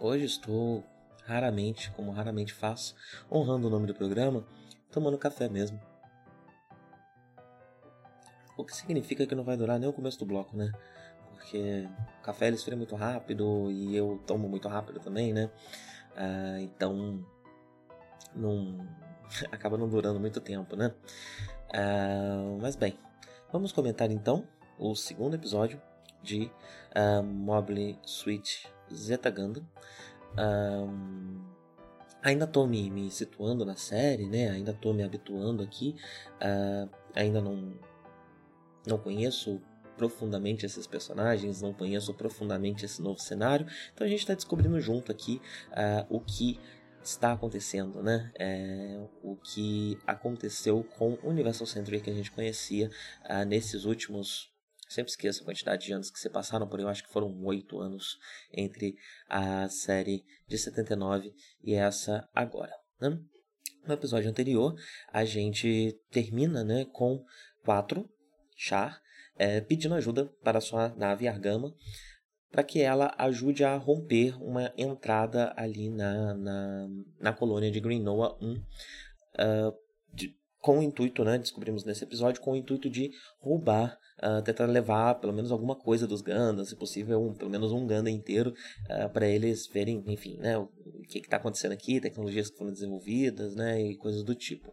Hoje estou raramente, como raramente faço, honrando o nome do programa, tomando café mesmo. O que significa que não vai durar nem o começo do bloco, né? Porque o café ele esfria muito rápido e eu tomo muito rápido também, né? Ah, então não acaba não durando muito tempo, né? Ah, mas bem, vamos comentar então o segundo episódio de uh, Mobile Suit Zeta Gundam. Um, ainda estou me, me, situando na série, né? Ainda estou me habituando aqui. Uh, ainda não, não conheço profundamente esses personagens, não conheço profundamente esse novo cenário. Então a gente está descobrindo junto aqui uh, o que está acontecendo, né? É, o que aconteceu com o Universal Century que a gente conhecia uh, nesses últimos Sempre esqueço a quantidade de anos que se passaram, porém eu acho que foram oito anos entre a série de 79 e essa agora. Né? No episódio anterior, a gente termina né, com quatro Char é, pedindo ajuda para sua nave Argama para que ela ajude a romper uma entrada ali na, na, na colônia de Green Noah 1. Uh, de, com o intuito, né, descobrimos nesse episódio, com o intuito de roubar, uh, tentar levar pelo menos alguma coisa dos Gundams, se possível, um, pelo menos um Gundam inteiro, uh, ah, para eles verem, enfim, né, o que está acontecendo aqui, tecnologias que foram desenvolvidas, né, e coisas do tipo.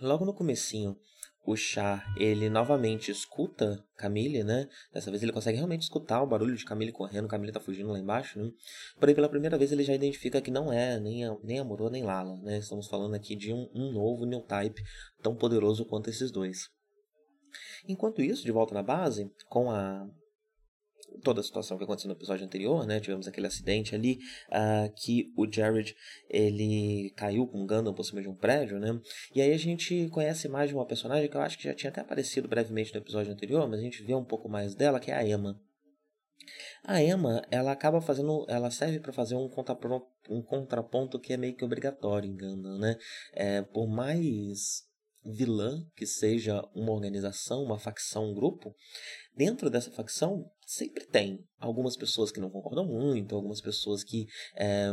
Logo no comecinho o Char, ele novamente escuta Camille, né? Dessa vez ele consegue realmente escutar o barulho de Camille correndo, Camille tá fugindo lá embaixo, né? Porém, pela primeira vez ele já identifica que não é nem, a, nem Amorô nem Lala, né? Estamos falando aqui de um, um novo New Type tão poderoso quanto esses dois. Enquanto isso, de volta na base, com a toda a situação que aconteceu no episódio anterior, né? Tivemos aquele acidente ali uh, que o Jared ele caiu com um Gundam por cima de um prédio, né? E aí a gente conhece mais de uma personagem que eu acho que já tinha até aparecido brevemente no episódio anterior, mas a gente vê um pouco mais dela, que é a Emma. A Emma, ela acaba fazendo, ela serve para fazer um contraponto, um contraponto que é meio que obrigatório em Gundam, né? É, por mais vilã que seja uma organização, uma facção, um grupo, dentro dessa facção sempre tem algumas pessoas que não concordam muito, algumas pessoas que é,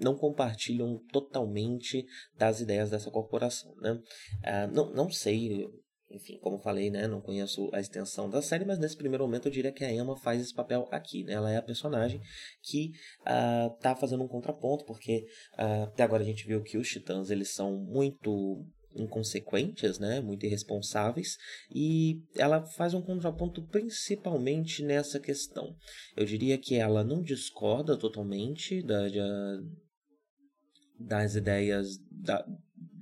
não compartilham totalmente das ideias dessa corporação, né? É, não, não sei, enfim, como falei, né, não conheço a extensão da série, mas nesse primeiro momento eu diria que a Emma faz esse papel aqui, né? Ela é a personagem que uh, tá fazendo um contraponto, porque uh, até agora a gente viu que os titãs, eles são muito inconsequentes, né, muito irresponsáveis, e ela faz um contraponto principalmente nessa questão. Eu diria que ela não discorda totalmente da, de, das ideias da,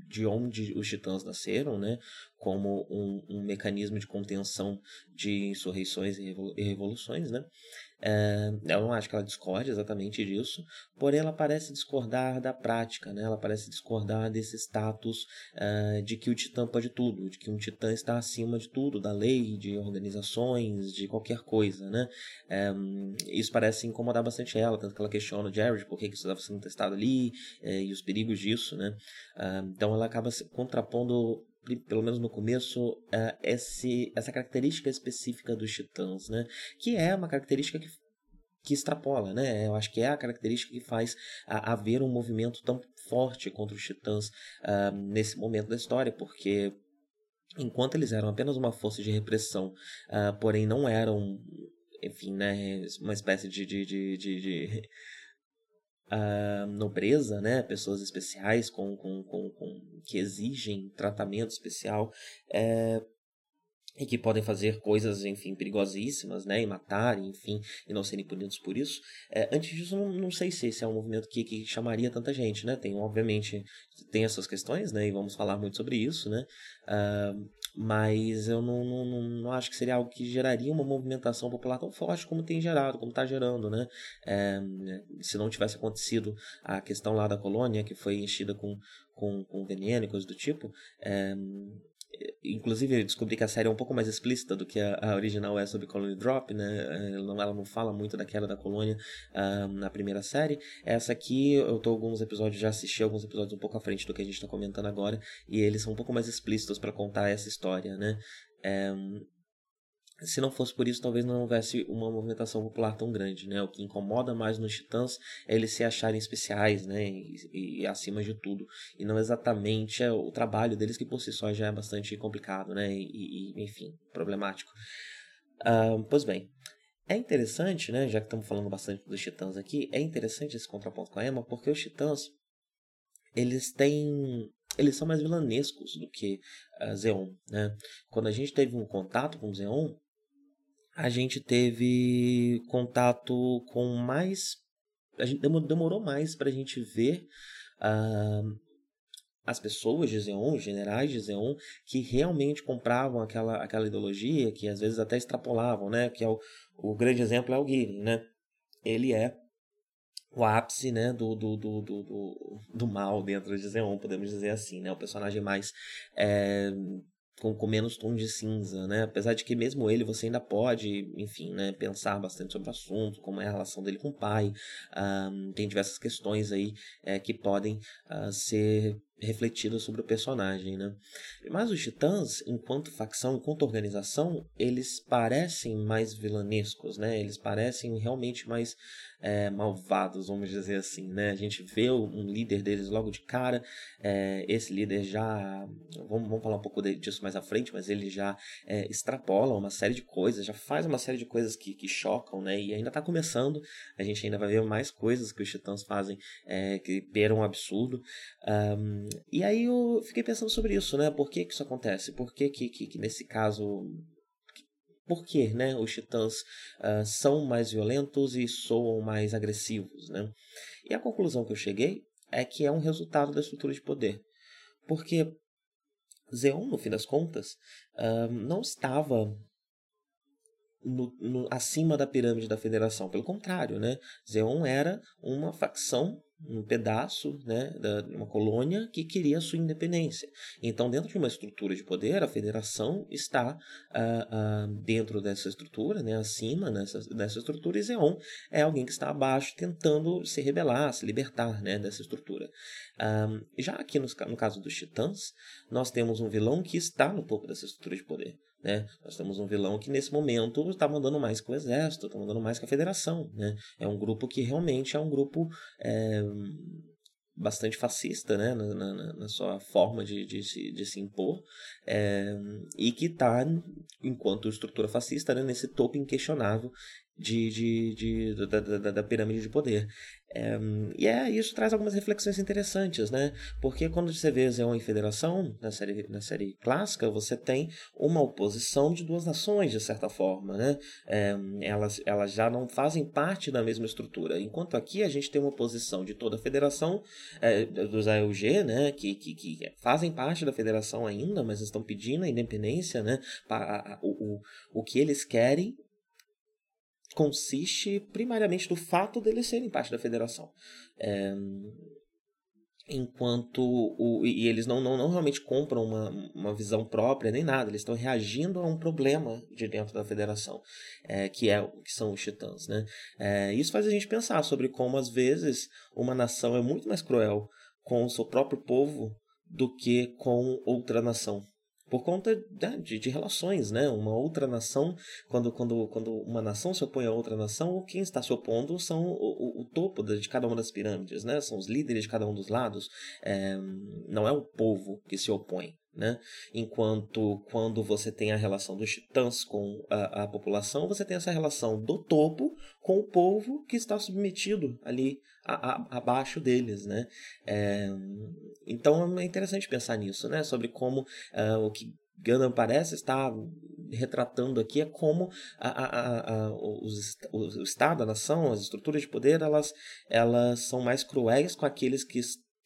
de onde os titãs nasceram, né, como um, um mecanismo de contenção de insurreições e revoluções, né, é, eu não acho que ela discorde exatamente disso, porém ela parece discordar da prática, né? ela parece discordar desse status é, de que o titã pode tudo, de que um titã está acima de tudo, da lei, de organizações, de qualquer coisa. Né? É, isso parece incomodar bastante ela, tanto que ela questiona o Jared por que isso estava sendo testado ali é, e os perigos disso. Né? Então ela acaba se contrapondo pelo menos no começo, uh, esse, essa característica específica dos titãs, né? Que é uma característica que, que extrapola, né? Eu acho que é a característica que faz a, haver um movimento tão forte contra os titãs uh, nesse momento da história, porque enquanto eles eram apenas uma força de repressão, uh, porém não eram enfim, né, uma espécie de, de, de, de, de uh, nobreza, né, pessoas especiais com, com, com, com que exigem tratamento especial, é, e que podem fazer coisas, enfim, perigosíssimas, né, e matar, enfim, e não serem punidos por isso. É, antes disso, não, não sei se esse é um movimento que, que chamaria tanta gente, né, tem, obviamente, tem essas questões, né, e vamos falar muito sobre isso, né, uh, mas eu não, não, não, acho que seria algo que geraria uma movimentação popular tão forte como tem gerado, como está gerando, né, é, se não tivesse acontecido a questão lá da colônia, que foi enchida com, com, com veneno e coisas do tipo, é, inclusive eu descobri que a série é um pouco mais explícita do que a, a original é sobre Colony Drop, né? Ela não, ela não fala muito da queda da colônia uh, na primeira série. Essa aqui, eu tô alguns episódios, já assisti alguns episódios um pouco à frente do que a gente tá comentando agora, e eles são um pouco mais explícitos para contar essa história, né? É, se não fosse por isso, talvez não houvesse uma movimentação popular tão grande, né? O que incomoda mais nos Titãs é eles se acharem especiais, né? E, e, acima de tudo. E não exatamente é o trabalho deles, que por si só já é bastante complicado, né? E, e enfim, problemático. Uh, pois bem, é interessante, né? Já que estamos falando bastante dos Titãs aqui, é interessante esse contraponto com a Emma, porque os Titãs, eles têm eles são mais vilanescos do que uh, Zeon, né? Quando a gente teve um contato com Zeon, a gente teve contato com mais. A gente demorou mais para a gente ver uh, as pessoas de Zeon, os generais de Zeon, que realmente compravam aquela, aquela ideologia, que às vezes até extrapolavam, né? Que é o, o grande exemplo é o Girin, né? Ele é o ápice né, do, do, do, do, do, mal dentro de Zeon, podemos dizer assim, né? O personagem mais é, com, com menos tom de cinza, né? Apesar de que mesmo ele você ainda pode, enfim, né, pensar bastante sobre o assunto, como é a relação dele com o pai. Um, tem diversas questões aí é, que podem uh, ser refletidas sobre o personagem, né? Mas os Titãs, enquanto facção, enquanto organização, eles parecem mais vilanescos, né? Eles parecem realmente mais é, malvados, vamos dizer assim, né? A gente vê um líder deles logo de cara, é, esse líder já, vamos, vamos falar um pouco disso mais à frente, mas ele já é, extrapola uma série de coisas, já faz uma série de coisas que, que chocam, né? E ainda está começando, a gente ainda vai ver mais coisas que os Titãs fazem é, que beiram um absurdo. Um, e aí eu fiquei pensando sobre isso, né? Por que, que isso acontece? Por que, que, que, que nesse caso por que né, os titãs uh, são mais violentos e soam mais agressivos. Né? E a conclusão que eu cheguei é que é um resultado da estrutura de poder. Porque Zeon, no fim das contas, uh, não estava no, no, acima da pirâmide da federação. Pelo contrário, né? Zeon era uma facção um pedaço, né, da, uma colônia que queria a sua independência. Então, dentro de uma estrutura de poder, a federação está uh, uh, dentro dessa estrutura, né, acima dessa, dessa estrutura, e Zeon é alguém que está abaixo tentando se rebelar, se libertar né, dessa estrutura. Um, já aqui no, no caso dos Titãs, nós temos um vilão que está no topo dessa estrutura de poder. Né? Nós temos um vilão que nesse momento está mandando mais que o exército, está mandando mais que a federação. Né? É um grupo que realmente é um grupo é, bastante fascista né? na, na, na, sua forma de, de, se, de se impor é, e que está, enquanto estrutura fascista, né? nesse topo inquestionável de, de, de, da, da, da pirâmide de poder. É, e é, isso traz algumas reflexões interessantes, né? Porque quando você vê Zeon e Federação, na série, na série clássica, você tem uma oposição de duas nações, de certa forma, né? É, elas, elas já não fazem parte da mesma estrutura. Enquanto aqui a gente tem uma oposição de toda a Federação, é, dos AUG, né? Que, que, que fazem parte da Federação ainda, mas estão pedindo a independência, né? Para, o, o, o que eles querem consiste primariamente do fato deles serem parte da federação. É, enquanto o, e eles não, não, não realmente compram uma, uma visão própria nem nada, eles estão reagindo a um problema de dentro da federação, é, que, é, que são os titãs. Né? É, isso faz a gente pensar sobre como, às vezes, uma nação é muito mais cruel com o seu próprio povo do que com outra nação por conta né, de, de, relações, né? Uma outra nação, quando, quando, quando uma nação se opõe a outra nação, quem está se opondo são o, o, o topo de cada uma das pirâmides, né? São os líderes de cada um dos lados. É, não é o povo que se opõe, né? Enquanto quando você tem a relação dos titãs com a, a, população, você tem essa relação do topo com o povo que está submetido ali a, a, abaixo deles, né? É, então é interessante pensar nisso, né? Sobre como uh, o que Gundam parece estar retratando aqui é como a, a, os, o, o Estado, a nação, as estruturas de poder, elas, elas são mais cruéis com aqueles que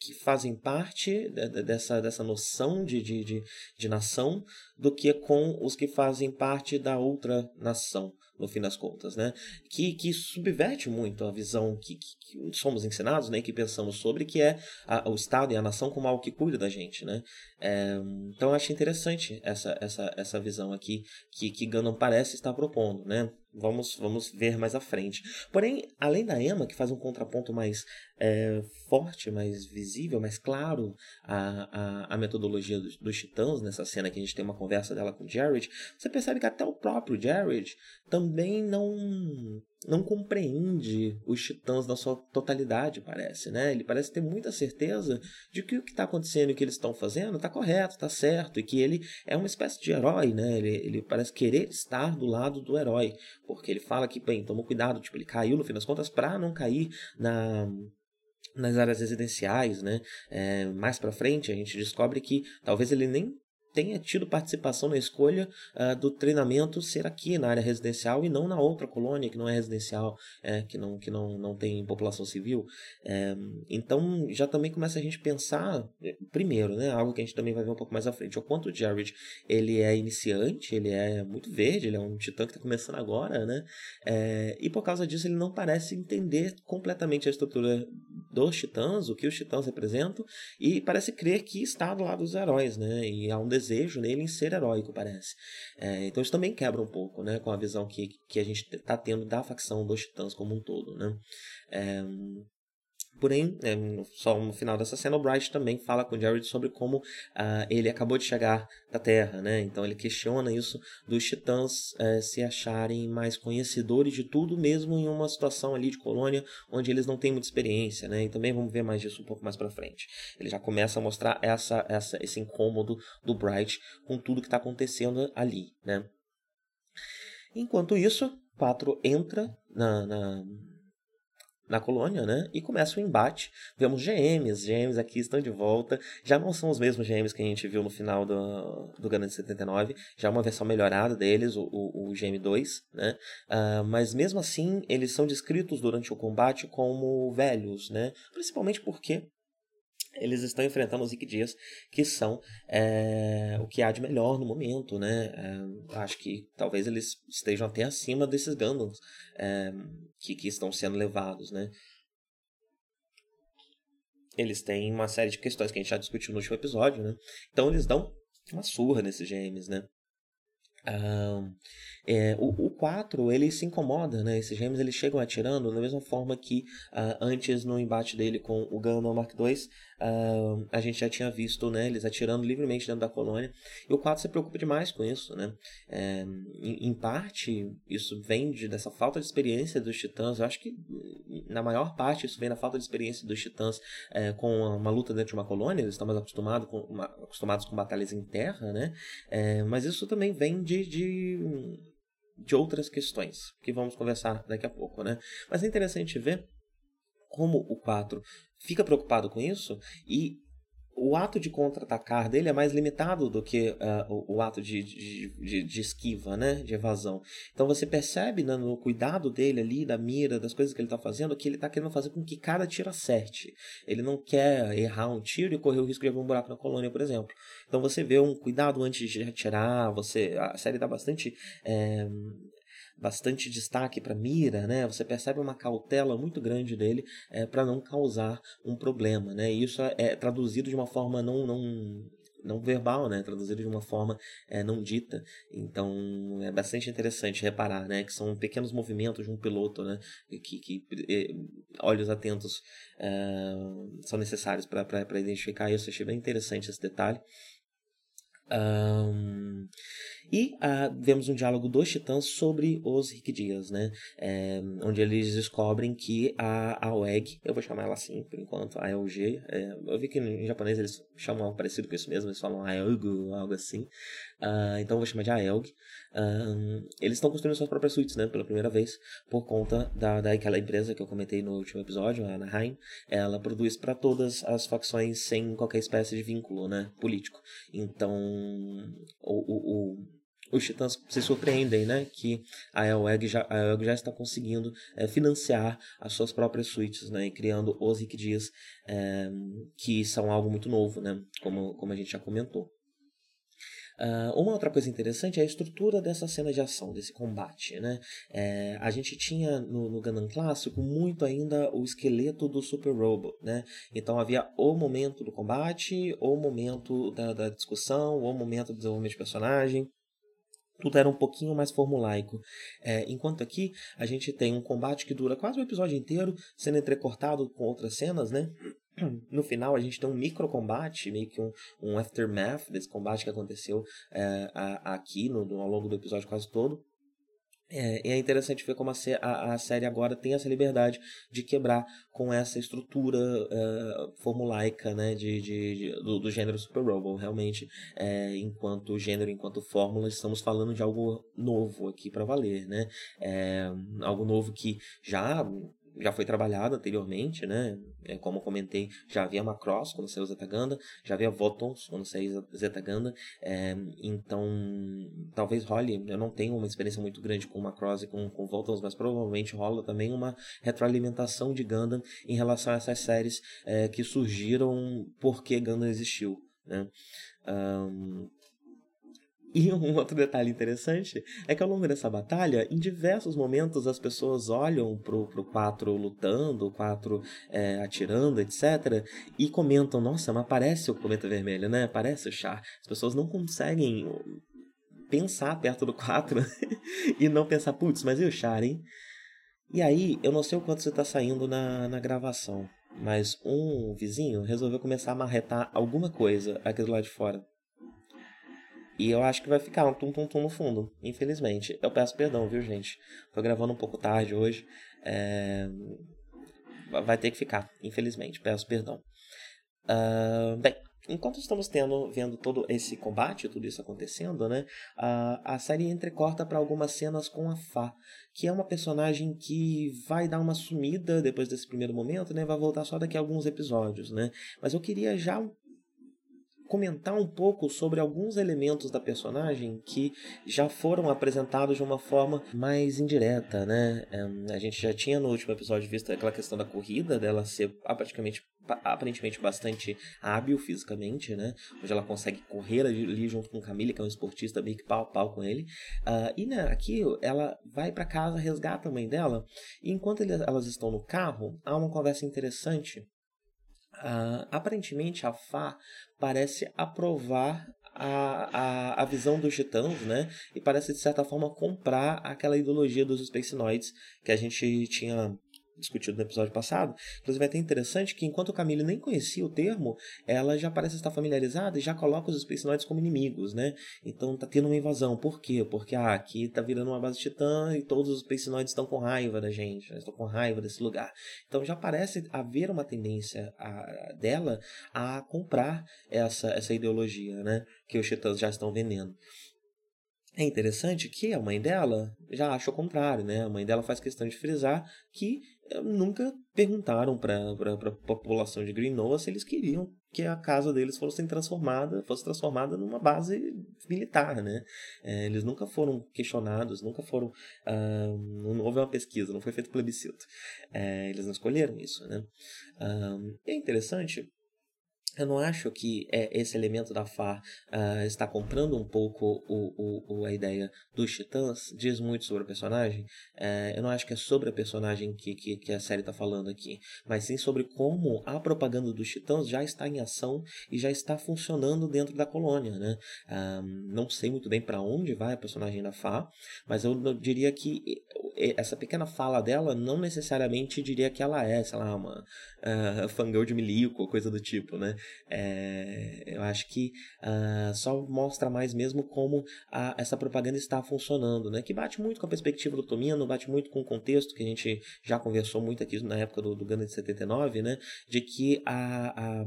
que fazem parte dessa, dessa noção de, de, de, de, nação do que com os que fazem parte da outra nação, no fim das contas, né? Que, que subverte muito a visão que, que, que somos ensinados, né? Que pensamos sobre, que é a, o Estado e a nação como algo que cuida da gente, né? É, então eu acho interessante essa, essa, essa visão aqui que, que Gundam parece estar propondo, né? Vamos, vamos ver mais à frente. Porém, além da Emma, que faz um contraponto mais é, forte, mais visível, mais claro à, à, à metodologia dos, dos, titãs, nessa cena que a gente tem uma conversa dela com Jared, você percebe que até o próprio Jared também não não compreende os titãs na sua totalidade, parece, né? Ele parece ter muita certeza de que o que está acontecendo e o que eles estão fazendo está correto, está certo, e que ele é uma espécie de herói, né? Ele, ele parece querer estar do lado do herói, porque ele fala que, bem, toma cuidado, tipo, ele caiu no fim das contas para não cair na nas áreas residenciais, né? É, mais para frente a gente descobre que talvez ele nem tenha tido participação na escolha uh, do treinamento ser aqui na área residencial e não na outra colônia que não é residencial, é, que, não, que não, não tem população civil. É, então já também começa a gente pensar, eh, primeiro, né, algo que a gente também vai ver um pouco mais à frente, o quanto o Jared ele é iniciante, ele é muito verde, ele é um titã que está começando agora, né? É, e por causa disso ele não parece entender completamente a estrutura dos titãs, o que os titãs representam, e parece crer que está do lado dos heróis, né? E há um desejo desejo nele em ser heróico, parece. É, então isso também quebra um pouco, né, com a visão que, que a gente está tendo da facção dos Titãs como um todo, né. É, Porém, é, só no final dessa cena, o Bright também fala com o Jared sobre como uh, ele acabou de chegar da Terra, né? Então ele questiona isso dos titãs uh, se acharem mais conhecedores de tudo, mesmo em uma situação ali de colônia onde eles não têm muita experiência, né? E também vamos ver mais disso um pouco mais para frente. Ele já começa a mostrar essa, essa, esse incômodo do Bright com tudo que está acontecendo ali, né? Enquanto isso, 4 entra na, na na colônia, né? E começa o embate. Vemos GMs, GMs aqui estão de volta. Já não são os mesmos GMs que a gente viu no final do, do Gundam 79, já é uma versão melhorada deles, o, o, o GM2, né? Uh, mas mesmo assim, eles são descritos durante o combate como velhos, né? Principalmente porque eles estão enfrentando os Dias, que são é, o que há de melhor no momento, né? É, acho que talvez eles estejam até acima desses Gundams é, que, que estão sendo levados, né? Eles têm uma série de questões que a gente já discutiu no último episódio, né? Então eles dão uma surra nesses GMs, né? É, o, o 4 ele se incomoda, né? Esses gêmeos eles chegam atirando da mesma forma que uh, antes no embate dele com o Gundam Mark II uh, a gente já tinha visto, né? Eles atirando livremente dentro da colônia. E o 4 se preocupa demais com isso, né? É, em, em, parte isso vem de, dessa falta de experiência dos titãs. Eu acho que na maior parte isso vem da falta de experiência dos titãs é, com uma luta dentro de uma colônia. Eles estão mais acostumados com, uma, acostumados com batalhas em terra, né? É, mas isso também vem de, de de outras questões que vamos conversar daqui a pouco, né? Mas é interessante ver como o 4 fica preocupado com isso e o ato de contra-atacar dele é mais limitado do que uh, o, o, ato de, de, de, esquiva, né? De evasão. Então você percebe né, no cuidado dele ali, da mira, das coisas que ele está fazendo, que ele está querendo fazer com que cada tiro acerte. Ele não quer errar um tiro e correr o risco de abrir um buraco na colônia, por exemplo. Então você vê um cuidado antes de atirar, você, a série dá bastante é, bastante destaque para mira, né? Você percebe uma cautela muito grande dele é, para não causar um problema, né? E isso é, traduzido de uma forma não não não verbal, né? Traduzido de uma forma é, não dita. Então é bastante interessante reparar, né? Que são pequenos movimentos de um piloto, né? Que, que é, olhos atentos é, são necessários para identificar isso. Achei bem interessante esse detalhe. Um, E uh, vemos um diálogo dos titãs sobre os Rick Dias, né? É, onde eles descobrem que a, a WEG, eu vou chamar ela assim por enquanto, a LG, é, eu vi que em japonês eles chamam algo parecido com isso mesmo, eles falam Aelg, algo assim. Uh, então eu vou chamar de Aelg. Uh, eles estão construindo suas próprias suítes, né? Pela primeira vez, por conta da, daquela empresa que eu comentei no último episódio, a Anaheim. Ela produz para todas as facções sem qualquer espécie de vínculo, né? Político. Então, o, o, o os titãs se surpreendem, né? Que a Elweg já, a já está conseguindo é, financiar as suas próprias suítes, né? E criando os Rick Dias, é, que são algo muito novo, né? Como, como a gente já comentou. Uh, uma outra coisa interessante é a estrutura dessa cena de ação, desse combate. Né? É, a gente tinha no, no Gundam clássico muito ainda o esqueleto do Super Robo. Né? Então havia o momento do combate, o momento da, da discussão, o momento do desenvolvimento de personagem tudo era um pouquinho mais formulaico. É, enquanto aqui a gente tem um combate que dura quase o episódio inteiro, sendo entrecortado com outras cenas, né? No final a gente tem um micro combate, meio que um, um aftermath desse combate que aconteceu é, aqui no, ao longo do episódio quase todo. É, é interessante ver como a, a, a, série agora tem essa liberdade de quebrar com essa estrutura uh, formulaica né, de, de, de do, do, gênero Super Robo. Realmente, é, enquanto gênero, enquanto fórmula, estamos falando de algo novo aqui para valer. Né? É, algo novo que já já foi trabalhado anteriormente, né? É, como comentei, já havia Macross quando saiu Zetaganda, já havia Votons quando saiu Zetaganda, é, então talvez role, eu não tenho uma experiência muito grande com Macross e com, com Votons, mas provavelmente rola também uma retroalimentação de Gundam em relação a essas séries é, que surgiram porque Gundam existiu, né? Um, e um outro detalhe interessante é que ao longo dessa batalha, em diversos momentos as pessoas olham pro, pro 4 lutando, o 4 é, atirando, etc. E comentam, nossa, mas parece o cometa vermelho, né? Parece o Char. As pessoas não conseguem pensar perto do 4 e não pensar, putz, mas e o Char, hein? E aí, eu não sei o quanto você está saindo na, na gravação, mas um vizinho resolveu começar a marretar alguma coisa aqui do lado de fora. E eu acho que vai ficar um tum-tum-tum no fundo, infelizmente. Eu peço perdão, viu, gente? Tô gravando um pouco tarde hoje. É... Vai ter que ficar, infelizmente. Peço perdão. Uh, bem, enquanto estamos tendo, vendo todo esse combate, tudo isso acontecendo, né? Uh, a série entrecorta para algumas cenas com a Fá, que é uma personagem que vai dar uma sumida depois desse primeiro momento, né? Vai voltar só daqui a alguns episódios, né? Mas eu queria já comentar um pouco sobre alguns elementos da personagem que já foram apresentados de uma forma mais indireta, né? A gente já tinha no último episódio visto aquela questão da corrida, dela ser praticamente aparentemente bastante hábil fisicamente, né? Onde ela consegue correr ali junto com Camille, que é um esportista meio que pau a pau com ele. Uh, e né, aqui ela vai para casa, resgata a mãe dela, e enquanto elas estão no carro, há uma conversa interessante Uh, aparentemente, a Fá parece aprovar a, a, a visão dos titãs, né? E parece, de certa forma, comprar aquela ideologia dos Space Noids que a gente tinha discutido no episódio passado. Inclusive é até interessante que enquanto Camille nem conhecia o termo, ela já parece estar familiarizada e já coloca os Space como inimigos, né? Então tá tendo uma invasão. Por quê? Porque ah, aqui tá virando uma base titã e todos os Space estão com raiva da gente, né? estão com raiva desse lugar. Então já parece haver uma tendência a, dela a comprar essa, essa ideologia, né? Que os titãs já estão vendendo. É interessante que a mãe dela já acha o contrário, né? A mãe dela faz questão de frisar que nunca perguntaram para a população de Greenoa se eles queriam que a casa deles fosse transformada, fosse transformada numa base militar, né? É, eles nunca foram questionados, nunca foram, não houve uma pesquisa, não foi feito plebiscito. É, eles não escolheram isso, né? É interessante eu não acho que é, esse elemento da FAR uh, está comprando um pouco o, o, o, a ideia dos titãs, diz muito sobre o personagem. Uh, eu não acho que é sobre a personagem que, que, que a série está falando aqui, mas sim sobre como a propaganda dos titãs já está em ação e já está funcionando dentro da colônia. Né? Uh, não sei muito bem para onde vai a personagem da FAR, mas eu, diria que essa pequena fala dela não necessariamente diria que ela é, sei lá, uma uh, fangirl de milico ou coisa do tipo, né? É, eu acho que uh, só mostra mais mesmo como a, essa propaganda está funcionando, né? Que bate muito com a perspectiva do Tomino, bate muito com o contexto que a gente já conversou muito aqui na época do, do Ganda de 79, né? De que a, a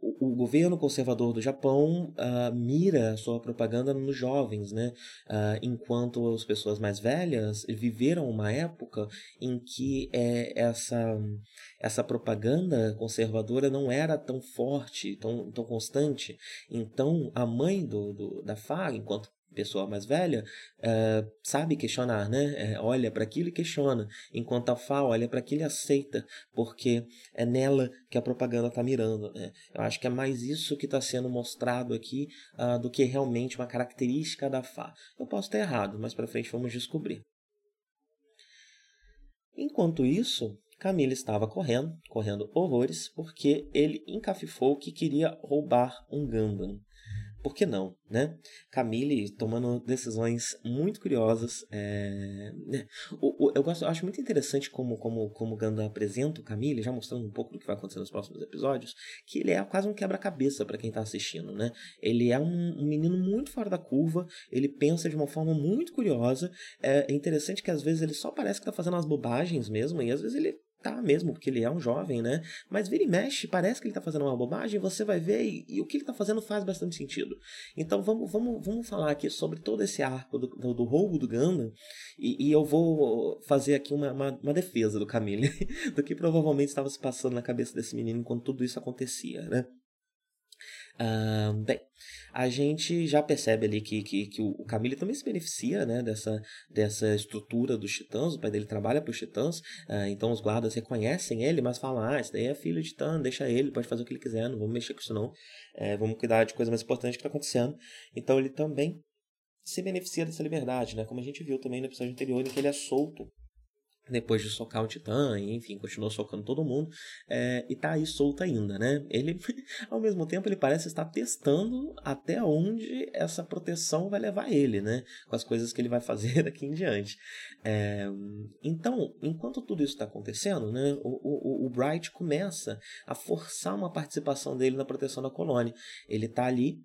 o, governo conservador do Japão uh, mira sua propaganda nos jovens, né? Uh, enquanto as pessoas mais velhas viveram uma época em que é, essa, essa propaganda conservadora não era tão forte, tão, tão constante. Então, a mãe do, do da Fá, enquanto pessoa mais velha uh, sabe questionar, né? É, olha para aquilo e questiona, enquanto a Fá olha para aquilo e aceita, porque é nela que a propaganda está mirando. Né? Eu acho que é mais isso que está sendo mostrado aqui uh, do que realmente uma característica da Fá. Eu posso estar errado, mas para frente vamos descobrir. Enquanto isso, Camila estava correndo, correndo horrores, porque ele encafifou que queria roubar um Gundam por que não, né? Camille tomando decisões muito curiosas. É... Né? Eu, gosto, acho muito interessante como, como, como Ganda apresenta o Camille, já mostrando um pouco do que vai acontecer nos próximos episódios, que ele é quase um quebra-cabeça para quem está assistindo, né? Ele é um, um, menino muito fora da curva, ele pensa de uma forma muito curiosa. É, é interessante que às vezes ele só parece que está fazendo umas bobagens mesmo, e às vezes ele tá mesmo, porque ele é um jovem, né? Mas vira e mexe, parece que ele tá fazendo uma bobagem, você vai ver e, e o que ele tá fazendo faz bastante sentido. Então vamos, vamos, vamos falar aqui sobre todo esse arco do, do, do roubo do Ganda e, e, eu vou fazer aqui uma, uma, uma defesa do Camille, do que provavelmente estava se passando na cabeça desse menino enquanto tudo isso acontecia, né? Uh, bem, a gente já percebe ali que, que, que o Camille também se beneficia né, dessa, dessa estrutura dos titãs. O pai dele trabalha para os titãs, uh, então os guardas reconhecem ele, mas falam: ah, esse daí é filho de titã, deixa ele, pode fazer o que ele quiser, não vamos mexer com isso não. É, vamos cuidar de coisa mais importante que está acontecendo. Então ele também se beneficia dessa liberdade, né? Como a gente viu também no episódio anterior, em que ele é solto depois de socar o Titã, enfim, continuou socando todo mundo, é, e tá aí solto ainda, né? Ele, ao mesmo tempo, ele parece estar testando até onde essa proteção vai levar ele, né? Com as coisas que ele vai fazer daqui em diante. É, então, enquanto tudo isso está acontecendo, né, o, o, o Bright começa a forçar uma participação dele na proteção da colônia. Ele tá ali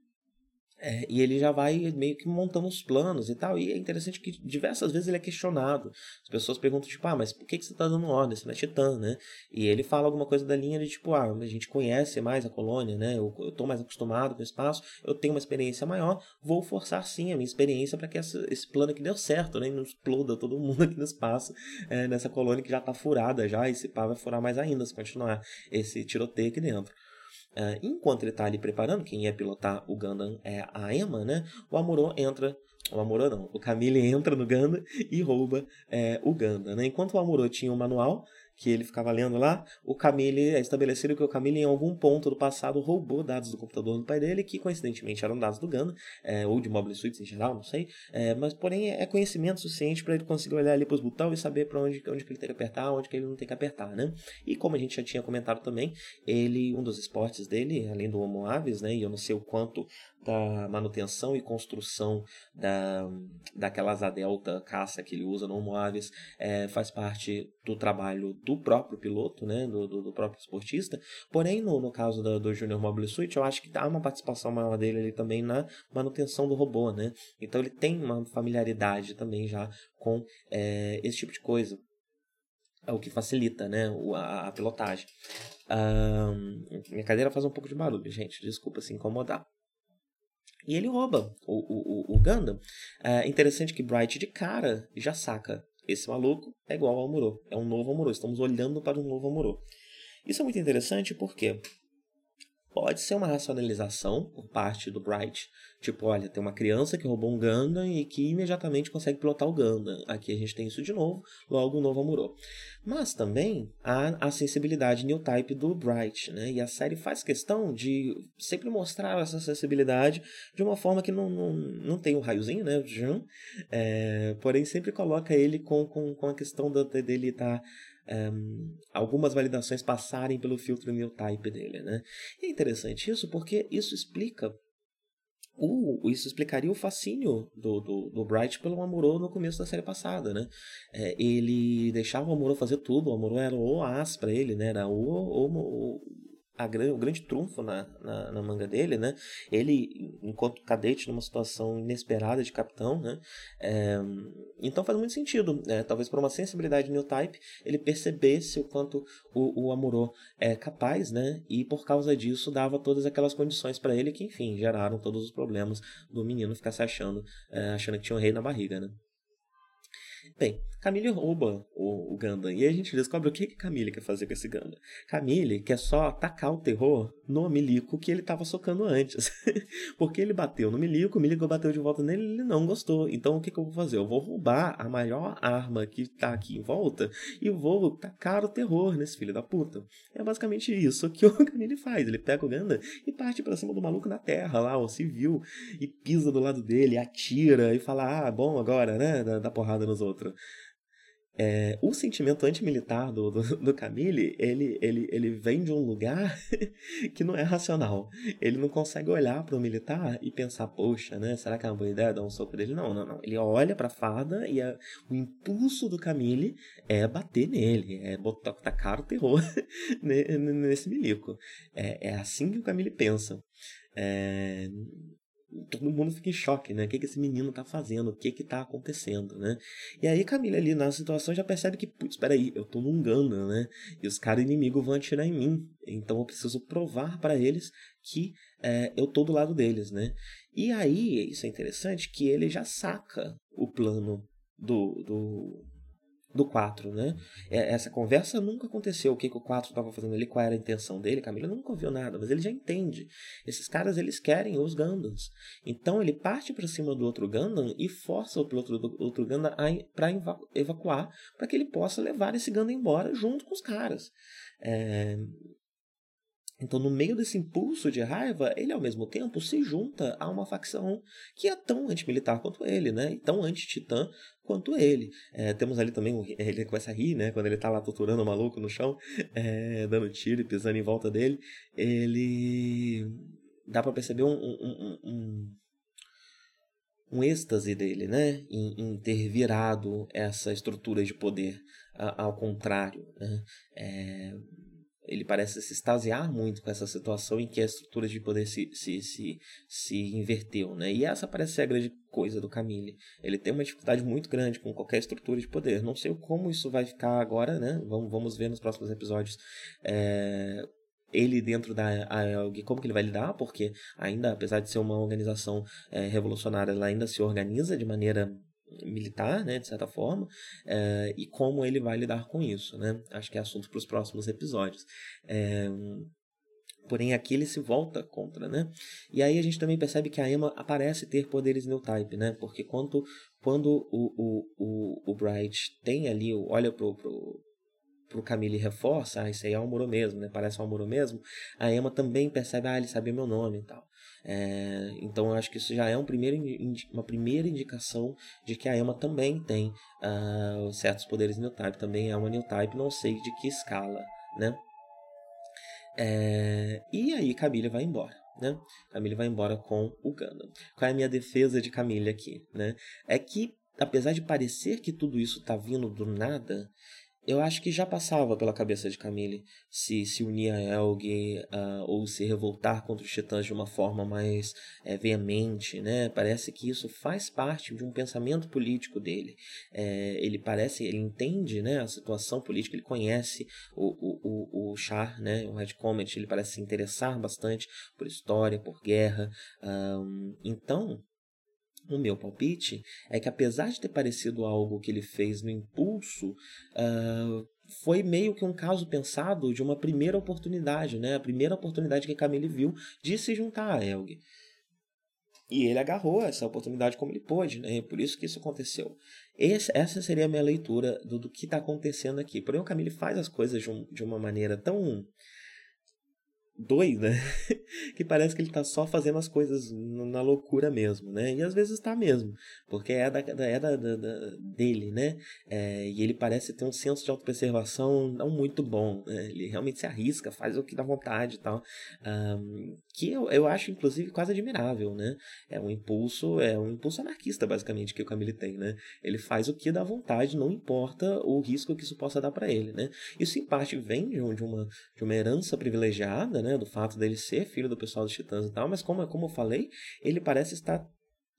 é, e ele já vai meio que montando os planos e tal. E é interessante que diversas vezes ele é questionado. As pessoas perguntam, tipo, ah, mas por que, que você está dando ordem? Você não é titã, né? E ele fala alguma coisa da linha de tipo, ah, a gente conhece mais a colônia, né? Eu, tô mais acostumado com o espaço, eu tenho uma experiência maior, vou forçar sim a minha experiência para que essa, esse plano aqui deu certo, né? E não exploda todo mundo aqui no espaço, é, nessa colônia que já está furada já, e esse pá vai furar mais ainda se continuar esse tiroteio aqui dentro. Uh, enquanto ele está ali preparando, quem ia pilotar o Gundam é a Emma, né? O Amuro entra. O Amuro não, o Camille entra no Gundam e rouba é, o Gundam, né? Enquanto o Amuro tinha o manual, que ele ficava lendo lá, o Camille, é estabelecido que o Camille em algum ponto do passado roubou dados do computador do pai dele, que coincidentemente eram dados do Ganda, é, ou de Mobile Suits em geral, não sei, é, mas porém é conhecimento suficiente para ele conseguir olhar ali para os botões e saber para onde, onde que ele tem que apertar, onde que ele não tem que apertar, né? E como a gente já tinha comentado também, ele, um dos esportes dele, além do Homo Aves, né, e eu não sei o quanto da manutenção e construção da, daquela asa delta caça que ele usa no Homo Aves é, faz parte do trabalho do próprio piloto, né, do, do, do próprio esportista. Porém, no, no caso do, do Junior Mobile Suit, eu acho que há uma participação maior dele ali também na manutenção do robô, né? Então ele tem uma familiaridade também já com é, esse tipo de coisa. É o que facilita, né, a, a pilotagem. Um, minha cadeira faz um pouco de barulho, gente. Desculpa se incomodar. E ele rouba o, o, o Gundam. É interessante que Bright de cara já saca. Esse maluco é igual ao Amuro. É um novo Amuro. Estamos olhando para um novo Amuro. Isso é muito interessante porque pode ser uma racionalização por parte do Bright. Tipo, olha, tem uma criança que roubou um Gundam e que imediatamente consegue pilotar o Gundam. Aqui a gente tem isso de novo, logo um novo Amuro. Mas também há a sensibilidade new type do Bright, né? E a série faz questão de sempre mostrar essa sensibilidade de uma forma que não, não, não tem o um raiozinho, né? É, porém, sempre coloca ele com, com, com a questão dele estar. Tá um, algumas validações passarem pelo filtro new type dele, né? E é interessante isso porque isso explica o, isso explicaria o fascínio do, do, do Bright pelo Amuro no começo da série passada, né? É, ele deixava o Amuro fazer tudo, o Amuro era o as para ele, né? Era o, o, o a, o grande trunfo na, na, na, manga dele, né? Ele, enquanto cadete, numa situação inesperada de capitão, né? É, então faz muito sentido, né? talvez por uma sensibilidade new type, ele percebesse o quanto o, o Amuro é capaz, né? E por causa disso dava todas aquelas condições para ele que, enfim, geraram todos os problemas do menino ficar se achando, é, achando que tinha um rei na barriga, né? Bem, Camille rouba o, o Gundam. E a gente descobre o que, que Camille quer fazer com esse Gundam. Camille quer só atacar o terror no Milico que ele estava socando antes. Porque ele bateu no Milico, o Milico bateu de volta nele ele não gostou. Então o que, que eu vou fazer? Eu vou roubar a maior arma que está aqui em volta e vou tacar o terror nesse filho da puta. É basicamente isso que o Camille faz. Ele pega o Gundam e parte para cima do maluco na terra lá, o civil, e pisa do lado dele, atira e fala: ah, bom agora, né? Dá porrada nos outros. É, o sentimento antimilitar do, do, do Camille, ele, ele, ele vem de um lugar que não é racional. Ele não consegue olhar para o militar e pensar, poxa, né? Será que é uma boa ideia dar um soco dele? Não, não, não. Ele olha para a fada e a, o impulso do Camille é bater nele, é botar, tacar o terror nesse milico. É, é assim que o Camille pensa. É, todo mundo fica em choque, né? O que, que esse menino tá fazendo? O que que tá acontecendo, né? E aí Camila ali na situação já percebe que, putz, peraí, eu tô num Gundam, né? E os caras inimigos vão atirar em mim. Então eu preciso provar para eles que é, eu tô do lado deles, né? E aí, isso é interessante, que ele já saca o plano do, do, do 4, né? É, essa conversa nunca aconteceu. O que, que o 4 estava fazendo ali, qual era a intenção dele, Camila nunca ouviu nada, mas ele já entende. Esses caras, eles querem os Gundams. Então ele parte para cima do outro Gundam e força o do outro Gundam para evacuar, para que ele possa levar esse Gundam embora junto com os caras. É, então, no meio desse impulso de raiva, ele ao mesmo tempo se junta a uma facção que é tão antimilitar quanto ele, né? E tão anti-titã quanto ele. É, temos ali também, ele começa a rir, né? Quando ele tá lá torturando o maluco no chão, é, dando tiro e pisando em volta dele. Ele. dá para perceber um, um, um, um, êxtase dele, né? Em, em, ter virado essa estrutura de poder ao contrário. Né? É, ele parece se extasiar muito com essa situação em que a estrutura de poder se, se, se, se inverteu, né? E essa parece ser a grande coisa do Camille. Ele tem uma dificuldade muito grande com qualquer estrutura de poder. Não sei como isso vai ficar agora, né? Vamos, vamos ver nos próximos episódios. É, ele dentro da AELG, como que ele vai lidar, porque ainda, apesar de ser uma organização é, revolucionária, ela ainda se organiza de maneira militar, né, de certa forma, é, e como ele vai lidar com isso, né? Acho que é assunto para os próximos episódios. É, porém, aqui ele se volta contra, né? E aí a gente também percebe que a Emma aparece ter poderes new type, né? Porque quando, quando o, o, o, o Bright tem ali, olha pro, pro, pro Camille reforça, ah, isso aí é o Amuro mesmo, né? Parece o Amuro mesmo. A Emma também percebe, ah, ele sabia meu nome e tal. É, então eu acho que isso já é um primeiro, uma primeira indicação de que a Emma também tem uh, certos poderes new type, também é uma new type, não sei de que escala, né? É, e aí Camille vai embora. Né? Camille vai embora com o Gundam. Qual é a minha defesa de Camille aqui? Né? É que, apesar de parecer que tudo isso está vindo do nada, eu acho que já passava pela cabeça de Camille se se unir a Elg uh, ou se revoltar contra os titãs de uma forma mais é, veemente, né? Parece que isso faz parte de um pensamento político dele. É, ele parece, ele entende, né, a situação política, ele conhece o, o, o, o Char, né, o Red Comet, ele parece se interessar bastante por história, por guerra. Um, então, o meu palpite é que apesar de ter parecido algo que ele fez no impulso, uh, foi meio que um caso pensado de uma primeira oportunidade, né? A primeira oportunidade que Camille viu de se juntar a Elg. E ele agarrou essa oportunidade como ele pôde, né? Por isso que isso aconteceu. Esse, essa seria a minha leitura do, do que está acontecendo aqui. Porém, o Camille faz as coisas de, um, de uma maneira tão doida que parece que ele tá só fazendo as coisas na loucura mesmo, né? E às vezes tá mesmo, porque é da, é da, da, da dele, né? É, e ele parece ter um senso de autopreservação não muito bom, né? Ele realmente se arrisca, faz o que dá vontade e tal, um, que eu, eu acho inclusive quase admirável, né? É um impulso, é um impulso anarquista basicamente que o Camille tem, né? Ele faz o que dá vontade, não importa o risco que isso possa dar para ele, né? Isso em parte vem de uma, de uma herança privilegiada, né, do fato dele ser filho do pessoal dos Titãs e tal, mas como, como eu falei, ele parece estar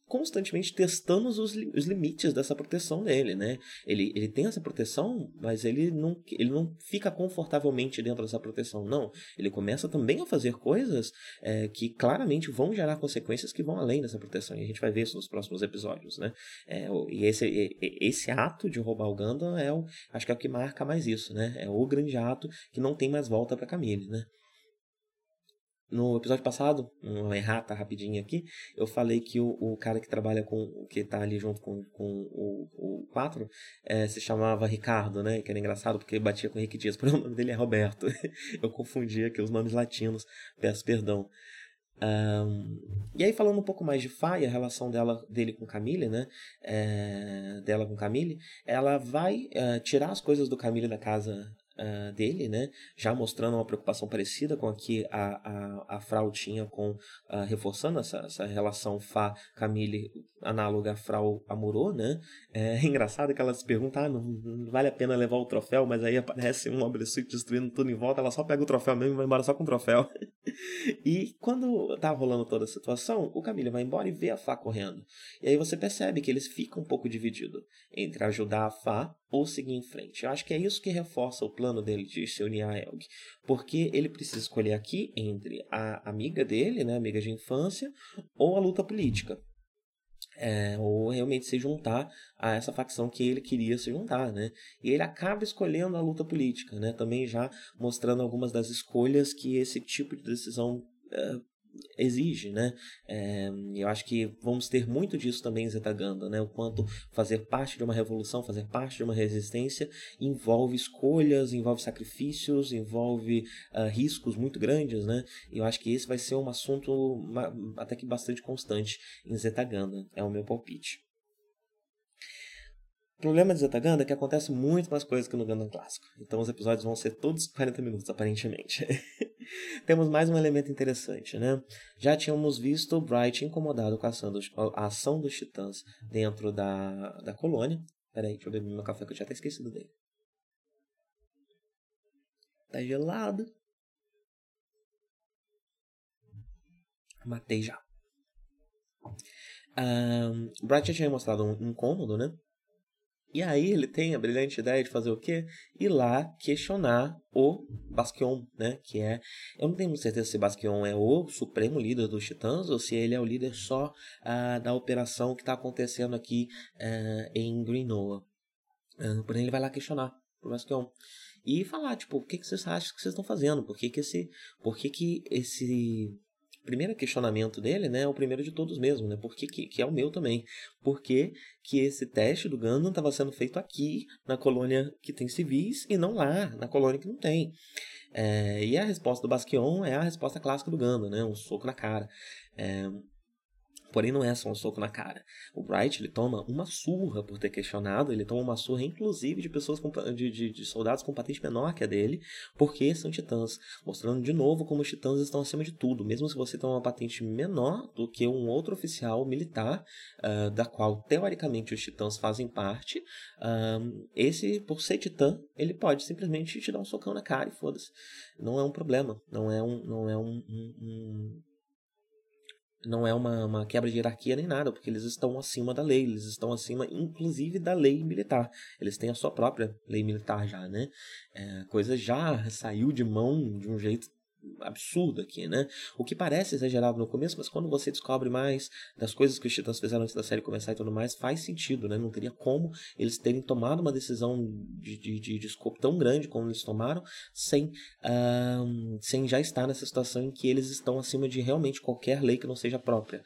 constantemente testando os, os limites dessa proteção dele, né? Ele, ele tem essa proteção, mas ele não, ele não fica confortavelmente dentro dessa proteção, não. Ele começa também a fazer coisas é, que claramente vão gerar consequências que vão além dessa proteção, e a gente vai ver isso nos próximos episódios, né? É, e esse, esse ato de roubar o Gundam é o, acho que é o que marca mais isso, né? É o grande ato que não tem mais volta para Camille, né? No episódio passado, uma errata rapidinho aqui, eu falei que o, o cara que trabalha com. que tá ali junto com, com o, o 4 é, se chamava Ricardo, né? Que era engraçado porque batia com o Henrique Dias, porém o nome dele é Roberto. eu confundi aqui os nomes latinos, peço perdão. Um, e aí falando um pouco mais de Fai, a relação dela dele com Camille, né? É, dela com Camille, ela vai uh, tirar as coisas do Camille da casa uh, dele, né? Já mostrando uma preocupação parecida com a que a, a, a Frau tinha com uh, reforçando essa, essa relação Fá Camille análoga a Frau Amorô, né? É engraçado que ela se pergunta, ah, não, não, vale a pena levar o troféu, mas aí aparece um Obelsuit destruindo tudo em volta, ela só pega o troféu mesmo e vai embora só com o troféu. e quando tá rolando toda a situação, o Camille vai embora e vê a Fá correndo. E aí você percebe que eles ficam um pouco divididos entre ajudar a Fá ou seguir em frente. Eu acho que é isso que reforça o plano dele de se unir a Elg, porque ele precisa escolher aqui entre a amiga dele, né, amiga de infância, ou a luta política. É, ou realmente se juntar a essa facção que ele queria se juntar, né? E ele acaba escolhendo a luta política, né? Também já mostrando algumas das escolhas que esse tipo de decisão é, exige, né? É, eu acho que vamos ter muito disso também em Zetaganda, né? O quanto fazer parte de uma revolução, fazer parte de uma resistência envolve escolhas, envolve sacrifícios, envolve uh, riscos muito grandes, né? E eu acho que esse vai ser um assunto até que bastante constante em Zetaganda, é o meu palpite. O problema de Zetaganda é que acontece muito mais coisas que no Gundam clássico. Então os episódios vão ser todos 40 minutos, aparentemente. Temos mais um elemento interessante, né? Já tínhamos visto o Bright incomodado com a ação, dos, titãs dentro da, da colônia. Peraí, deixa eu beber meu café que eu tinha até esquecido dele. Tá gelado. Matei já. Um, Bright já tinha mostrado um incômodo, né? E aí ele tem a brilhante ideia de fazer o quê? Ir lá questionar o Basquion, né? Que é. Eu não tenho certeza se Basquion é o supremo líder dos Titãs ou se ele é o líder só uh, da operação que está acontecendo aqui uh, em Greenoa. Uh, porém, ele vai lá questionar o Basquion. E falar, tipo, o que, que vocês acham que vocês estão fazendo? Por que, que esse. Por que, que esse primeiro questionamento dele, né, é o primeiro de todos mesmo, né, porque que, que é o meu também, por que, esse teste do Gundam estava sendo feito aqui na colônia que tem civis e não lá na colônia que não tem. É, e a resposta do Basquion é a resposta clássica do Gundam, né, um soco na cara. É, Porém, não é só um soco na cara. O Bright ele toma uma surra por ter questionado, ele toma uma surra, inclusive, de pessoas com, de, de, de, soldados com patente menor que a dele, porque são titãs. Mostrando de novo como os titãs estão acima de tudo. Mesmo se você tem uma patente menor do que um outro oficial militar, uh, da qual teoricamente os titãs fazem parte, uh, esse, por ser titã, ele pode simplesmente te dar um socão na cara e foda-se. Não é um problema. Não é um. Não é um, um, um não é uma, uma quebra de hierarquia nem nada, porque eles estão acima da lei, eles estão acima, inclusive, da lei militar. Eles têm a sua própria lei militar já, né? É, coisa já saiu de mão de um jeito absurdo aqui, né? O que parece exagerado no começo, mas quando você descobre mais das coisas que os Titãs fizeram antes da série começar e tudo mais, faz sentido, né? Não teria como eles terem tomado uma decisão de, de, de, de escopo tão grande como eles tomaram, sem, uh, sem já estar nessa situação em que eles estão acima de realmente qualquer lei que não seja própria.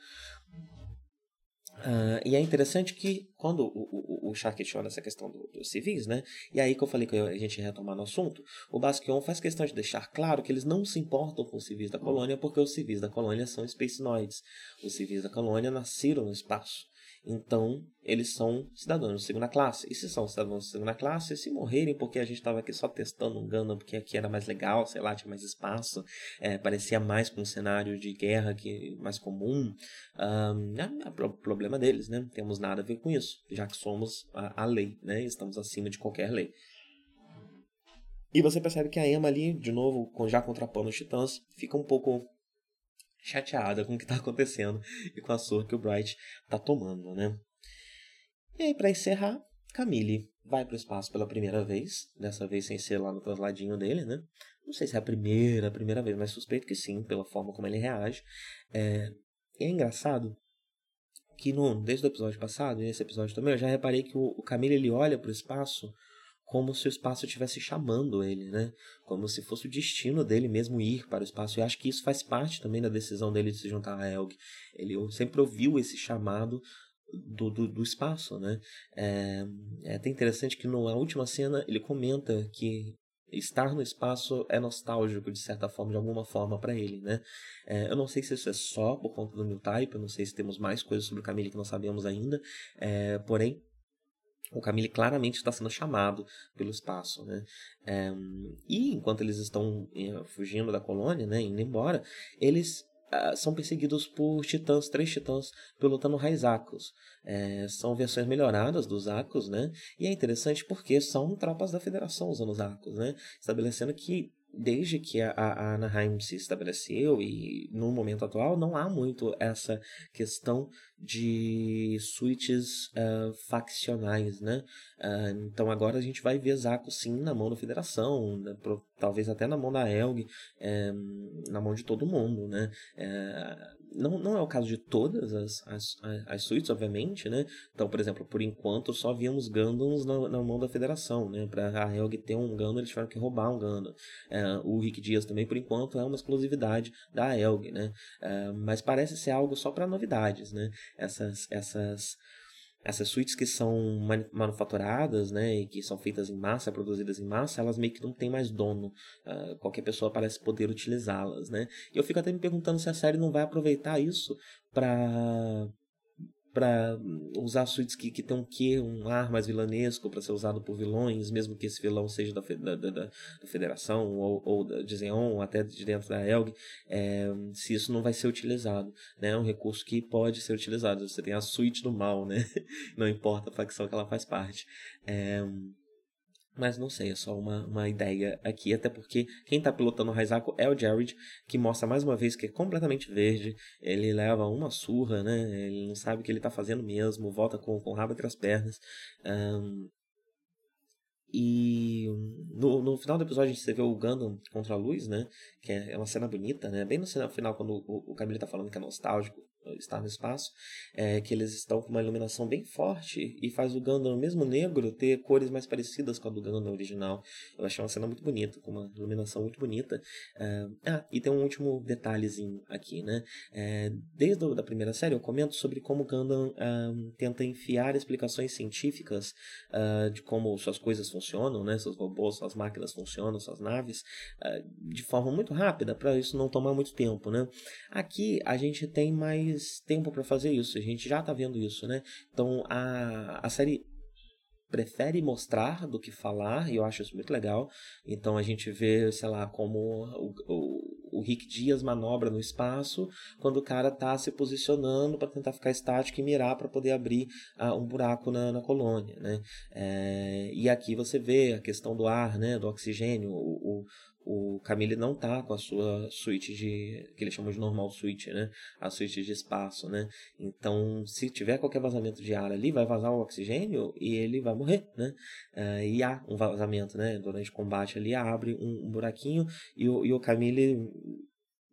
Uh, e é interessante que quando o, o, o Char questiona essa questão dos do civis, né? E aí que eu falei que a gente ia retomar no assunto, o Basquion faz questão de deixar claro que eles não se importam com os civis da colônia, porque os civis da colônia são Noids. Os civis da colônia nasceram no espaço. Então, eles são cidadãos de segunda classe. E se são cidadãos de segunda classe, se morrerem porque a gente estava aqui só testando um Gundam, porque aqui era mais legal, sei lá, tinha mais espaço, é, parecia mais com um cenário de guerra que mais comum, um, é, é problema deles, né? Não temos nada a ver com isso, já que somos a, a lei, né? Estamos acima de qualquer lei. E você percebe que a Emma ali, de novo, já contrapondo os titãs, fica um pouco chateada com o que está acontecendo e com a surra que o Bright está tomando, né? E aí, para encerrar, Camille vai para o espaço pela primeira vez, dessa vez sem ser lá no trasladinho dele, né? Não sei se é a primeira, a primeira vez, mas suspeito que sim, pela forma como ele reage. É, é engraçado que no, desde o episódio passado, e nesse episódio também, eu já reparei que o, o Camille ele olha para o espaço como se o espaço estivesse chamando ele, né? Como se fosse o destino dele mesmo ir para o espaço. E acho que isso faz parte também da decisão dele de se juntar a Elg. Ele sempre ouviu esse chamado do, do, do espaço, né? É, é até interessante que na última cena ele comenta que estar no espaço é nostálgico de certa forma, de alguma forma para ele, né? É, eu não sei se isso é só por conta do new type, eu não sei se temos mais coisas sobre o Camille que não sabemos ainda, é, porém o Camille claramente está sendo chamado pelo espaço, né? É, e enquanto eles estão é, fugindo da colônia, né, indo embora, eles uh, são perseguidos por titãs, três titãs pilotando Raizacos. É, são versões melhoradas dos Acos, né? E é interessante porque são tropas da Federação usando os Acos, né? Estabelecendo que desde que a Anaheim se estabeleceu e no momento atual não há muito essa questão de switches uh, faccionais, né? Uh, então agora a gente vai ver Zaco sim na mão da Federação, né? Pro, talvez até na mão da Elg, é, na mão de todo mundo, né? É, não, não é o caso de todas as, as, as suítes, obviamente, né? Então, por exemplo, por enquanto só víamos Gundams na, na mão da federação, né? Para a Helg ter um Gundam, eles tiveram que roubar um Gundam. É, o Rick Dias também, por enquanto, é uma exclusividade da Helg, né? Mas parece ser algo só para novidades, né? Essas, essas essas suítes que são manufaturadas, né, e que são feitas em massa, produzidas em massa, elas meio que não têm mais dono. Uh, qualquer pessoa parece poder utilizá-las, né? E eu fico até me perguntando se a série não vai aproveitar isso para para usar suítes que, que tem um quê, um ar mais vilanesco para ser usado por vilões, mesmo que esse vilão seja da, da, da, da Federação ou, ou da, de Zeon, ou até de dentro da Elg, é, se isso não vai ser utilizado. Né? É um recurso que pode ser utilizado. Você tem a suíte do mal, né? não importa a facção que ela faz parte. É, mas não sei, é só uma, uma ideia aqui, até porque quem está pilotando o Raizaku é o Jared, que mostra mais uma vez que é completamente verde, ele leva uma surra, né? Ele não sabe o que ele está fazendo mesmo, volta com, com o rabo entre as pernas. Um, e no, no final do episódio a gente vê o Gundam contra a luz, né? Que é, é uma cena bonita, né? Bem no final, quando o, o Camille tá falando que é nostálgico estar no espaço, é que eles estão com uma iluminação bem forte e faz o Gundam, mesmo negro, ter cores mais parecidas com a do Gundam original. Eu achei uma cena muito bonita, com uma iluminação muito bonita. É, ah, e tem um último detalhezinho aqui, né? É, desde a primeira série eu comento sobre como o Gundam tenta enfiar explicações científicas uh, de como suas coisas funcionam, né? Seus robôs, suas máquinas funcionam, suas naves, uh, de forma muito rápida, para isso não tomar muito tempo, né? Aqui a gente tem mais mais tempo para fazer isso. A gente já está vendo isso, né? Então a, a série prefere mostrar do que falar, e eu acho isso muito legal. Então a gente vê, sei lá, como o, o, o Rick Dias manobra no espaço quando o cara está se posicionando para tentar ficar estático e mirar para poder abrir uh, um buraco na, na colônia, né? É, e aqui você vê a questão do ar, né, do oxigênio, o, o o Camille não tá com a sua suíte de que eles chamam de normal suíte, né? A suíte de espaço, né? Então, se tiver qualquer vazamento de ar ali, vai vazar o oxigênio e ele vai morrer, né? Uh, e há um vazamento, né? Durante o combate ali abre um, um buraquinho e o, e o Camille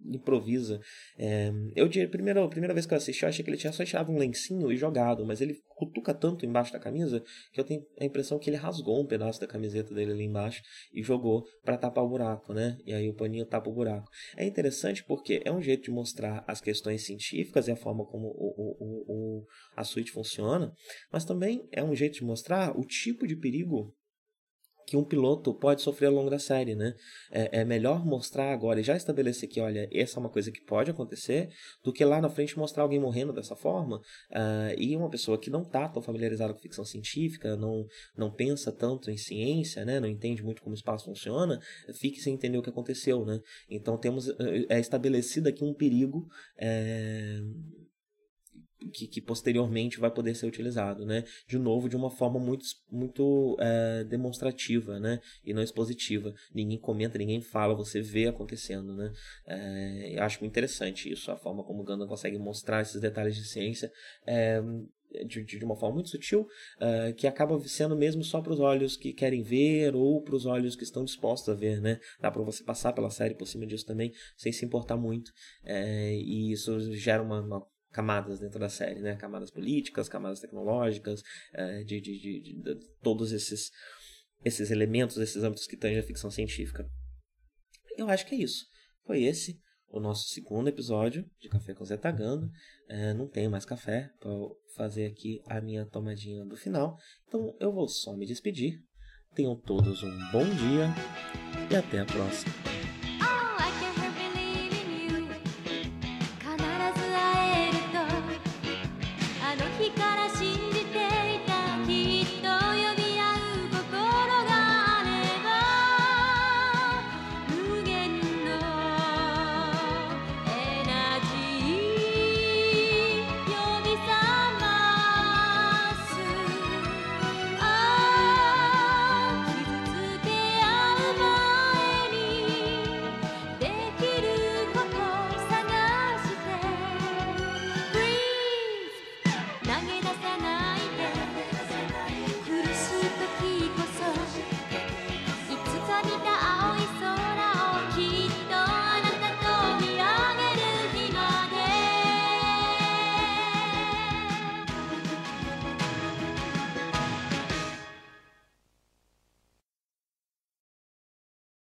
improvisa. É, eu a primeira, primeira vez que eu assisti, eu achei que ele tinha só tirado um lencinho e jogado, mas ele cutuca tanto embaixo da camisa que eu tenho a impressão que ele rasgou um pedaço da camiseta dele ali embaixo e jogou para tapar o buraco, né? E aí o paninho tapa o buraco. É interessante porque é um jeito de mostrar as questões científicas e a forma como o, o, o, a suíte funciona, mas também é um jeito de mostrar o tipo de perigo que um piloto pode sofrer ao longo da série, né? É, é, melhor mostrar agora e já estabelecer que, olha, essa é uma coisa que pode acontecer, do que lá na frente mostrar alguém morrendo dessa forma uh, e uma pessoa que não está tão familiarizada com ficção científica, não, não pensa tanto em ciência, né? Não entende muito como o espaço funciona, fique sem entender o que aconteceu, né? Então temos é estabelecido aqui um perigo é, que, que, posteriormente vai poder ser utilizado, né? De novo, de uma forma muito, muito é, demonstrativa, né? E não expositiva. Ninguém comenta, ninguém fala, você vê acontecendo, né? É, acho interessante isso, a forma como o Gundam consegue mostrar esses detalhes de ciência. É, de, de, uma forma muito sutil, uh, que acaba sendo mesmo só para os olhos que querem ver ou para os olhos que estão dispostos a ver, né? Dá para você passar pela série por cima disso também, sem se importar muito, é, e isso gera uma, uma camadas dentro da série, né? Camadas políticas, camadas tecnológicas, é, de, de, de, de, todos esses, esses elementos, esses âmbitos que tangem a ficção científica. Eu acho que é isso. Foi esse o nosso segundo episódio de Café com Zé Tagando. É, não tenho mais café para fazer aqui a minha tomadinha do final, então eu vou só me despedir. Tenham todos um bom dia e até a próxima.